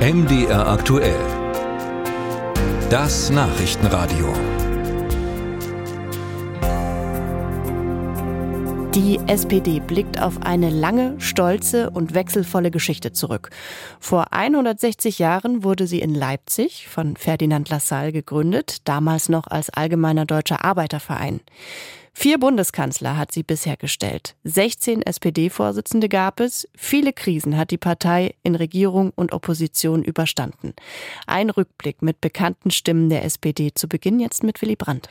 MDR aktuell. Das Nachrichtenradio. Die SPD blickt auf eine lange, stolze und wechselvolle Geschichte zurück. Vor 160 Jahren wurde sie in Leipzig von Ferdinand Lassalle gegründet, damals noch als Allgemeiner Deutscher Arbeiterverein. Vier Bundeskanzler hat sie bisher gestellt. 16 SPD-Vorsitzende gab es. Viele Krisen hat die Partei in Regierung und Opposition überstanden. Ein Rückblick mit bekannten Stimmen der SPD zu Beginn jetzt mit Willy Brandt.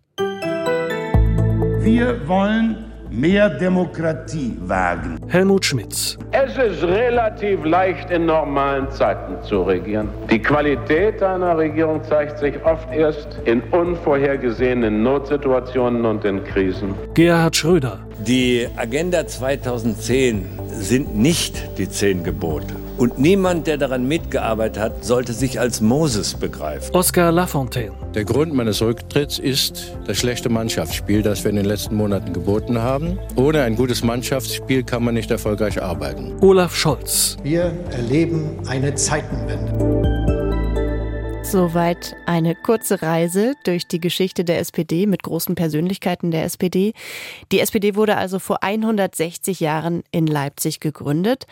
Wir wollen mehr Demokratie wagen. Helmut Schmitz. Es ist relativ leicht, in normalen Zeiten zu regieren. Die Qualität einer Regierung zeigt sich oft erst in unvorhergesehenen Notsituationen und in Krisen. Gerhard Schröder. Die Agenda 2010 sind nicht die zehn Gebote. Und niemand, der daran mitgearbeitet hat, sollte sich als Moses begreifen. Oskar Lafontaine. Der Grund meines Rücktritts ist das schlechte Mannschaftsspiel, das wir in den letzten Monaten geboten haben. Ohne ein gutes Mannschaftsspiel kann man nicht erfolgreich arbeiten. Olaf Scholz. Wir erleben eine Zeitenwende. Soweit eine kurze Reise durch die Geschichte der SPD mit großen Persönlichkeiten der SPD. Die SPD wurde also vor 160 Jahren in Leipzig gegründet.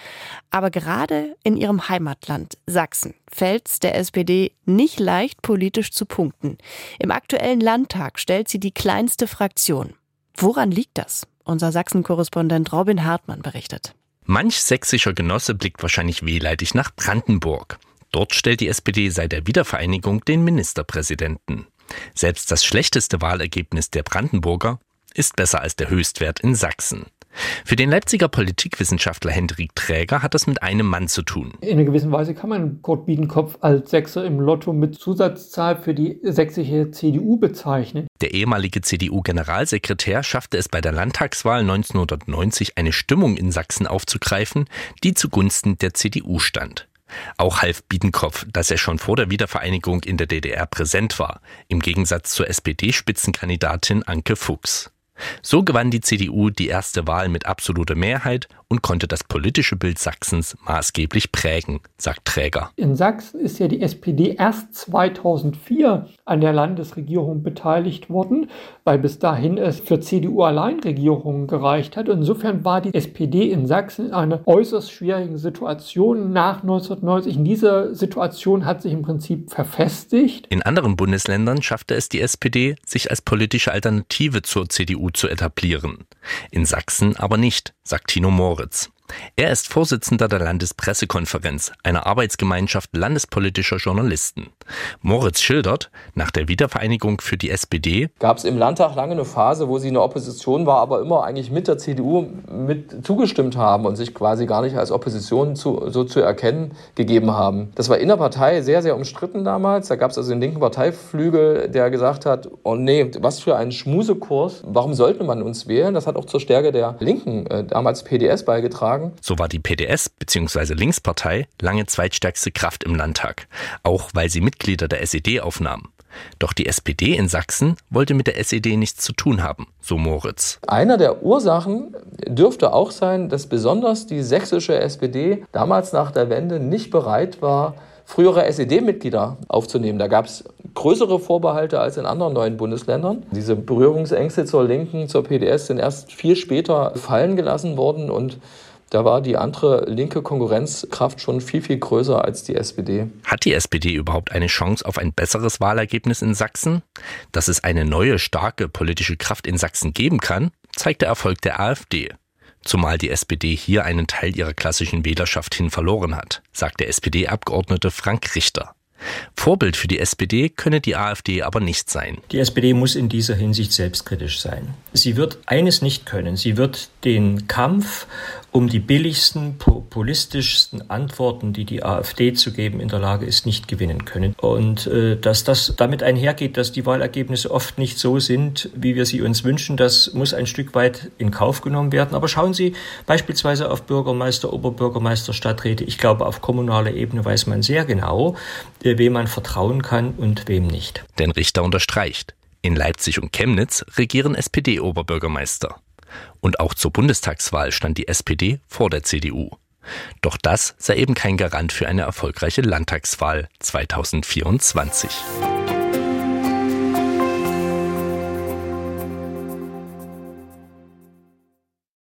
Aber gerade in ihrem Heimatland Sachsen fällt es der SPD nicht leicht, politisch zu punkten. Im aktuellen Landtag stellt sie die kleinste Fraktion. Woran liegt das? Unser Sachsen-Korrespondent Robin Hartmann berichtet. Manch sächsischer Genosse blickt wahrscheinlich wehleidig nach Brandenburg. Dort stellt die SPD seit der Wiedervereinigung den Ministerpräsidenten. Selbst das schlechteste Wahlergebnis der Brandenburger ist besser als der Höchstwert in Sachsen. Für den Leipziger Politikwissenschaftler Hendrik Träger hat das mit einem Mann zu tun. In einer gewissen Weise kann man Kurt Biedenkopf als Sechser im Lotto mit Zusatzzahl für die sächsische CDU bezeichnen. Der ehemalige CDU-Generalsekretär schaffte es bei der Landtagswahl 1990 eine Stimmung in Sachsen aufzugreifen, die zugunsten der CDU stand. Auch half Biedenkopf, dass er schon vor der Wiedervereinigung in der DDR präsent war, im Gegensatz zur SPD-Spitzenkandidatin Anke Fuchs. So gewann die CDU die erste Wahl mit absoluter Mehrheit und konnte das politische Bild Sachsens maßgeblich prägen, sagt Träger. In Sachsen ist ja die SPD erst 2004 an der Landesregierung beteiligt worden, weil bis dahin es für CDU-Alleinregierungen gereicht hat. Insofern war die SPD in Sachsen in einer äußerst schwierigen Situation nach 1990. In dieser Situation hat sich im Prinzip verfestigt. In anderen Bundesländern schaffte es die SPD, sich als politische Alternative zur CDU zu etablieren. In Sachsen aber nicht, sagt Tino Moritz. Er ist Vorsitzender der Landespressekonferenz, einer Arbeitsgemeinschaft landespolitischer Journalisten. Moritz schildert, nach der Wiedervereinigung für die SPD gab es im Landtag lange eine Phase, wo sie in der Opposition war, aber immer eigentlich mit der CDU mit zugestimmt haben und sich quasi gar nicht als Opposition zu, so zu erkennen gegeben haben. Das war in der Partei sehr, sehr umstritten damals. Da gab es also den linken Parteiflügel, der gesagt hat, oh nee, was für ein Schmusekurs, warum sollte man uns wählen? Das hat auch zur Stärke der Linken, äh, damals PDS, beigetragen. So war die PDS bzw. Linkspartei lange zweitstärkste Kraft im Landtag, auch weil sie Mitglieder der SED aufnahm. Doch die SPD in Sachsen wollte mit der SED nichts zu tun haben, so Moritz. Einer der Ursachen dürfte auch sein, dass besonders die sächsische SPD damals nach der Wende nicht bereit war, frühere SED-Mitglieder aufzunehmen. Da gab es größere Vorbehalte als in anderen neuen Bundesländern. Diese Berührungsängste zur Linken, zur PDS sind erst viel später fallen gelassen worden und da war die andere linke Konkurrenzkraft schon viel, viel größer als die SPD. Hat die SPD überhaupt eine Chance auf ein besseres Wahlergebnis in Sachsen? Dass es eine neue, starke politische Kraft in Sachsen geben kann, zeigt der Erfolg der AfD. Zumal die SPD hier einen Teil ihrer klassischen Wählerschaft hin verloren hat, sagt der SPD-Abgeordnete Frank Richter. Vorbild für die SPD könne die AfD aber nicht sein. Die SPD muss in dieser Hinsicht selbstkritisch sein. Sie wird eines nicht können. Sie wird den Kampf um die billigsten, populistischsten Antworten, die die AfD zu geben in der Lage ist, nicht gewinnen können. Und äh, dass das damit einhergeht, dass die Wahlergebnisse oft nicht so sind, wie wir sie uns wünschen, das muss ein Stück weit in Kauf genommen werden. Aber schauen Sie beispielsweise auf Bürgermeister, Oberbürgermeister, Stadträte. Ich glaube, auf kommunaler Ebene weiß man sehr genau, äh, wem man vertrauen kann und wem nicht. Denn Richter unterstreicht, in Leipzig und Chemnitz regieren SPD-Oberbürgermeister. Und auch zur Bundestagswahl stand die SPD vor der CDU. Doch das sei eben kein Garant für eine erfolgreiche Landtagswahl 2024.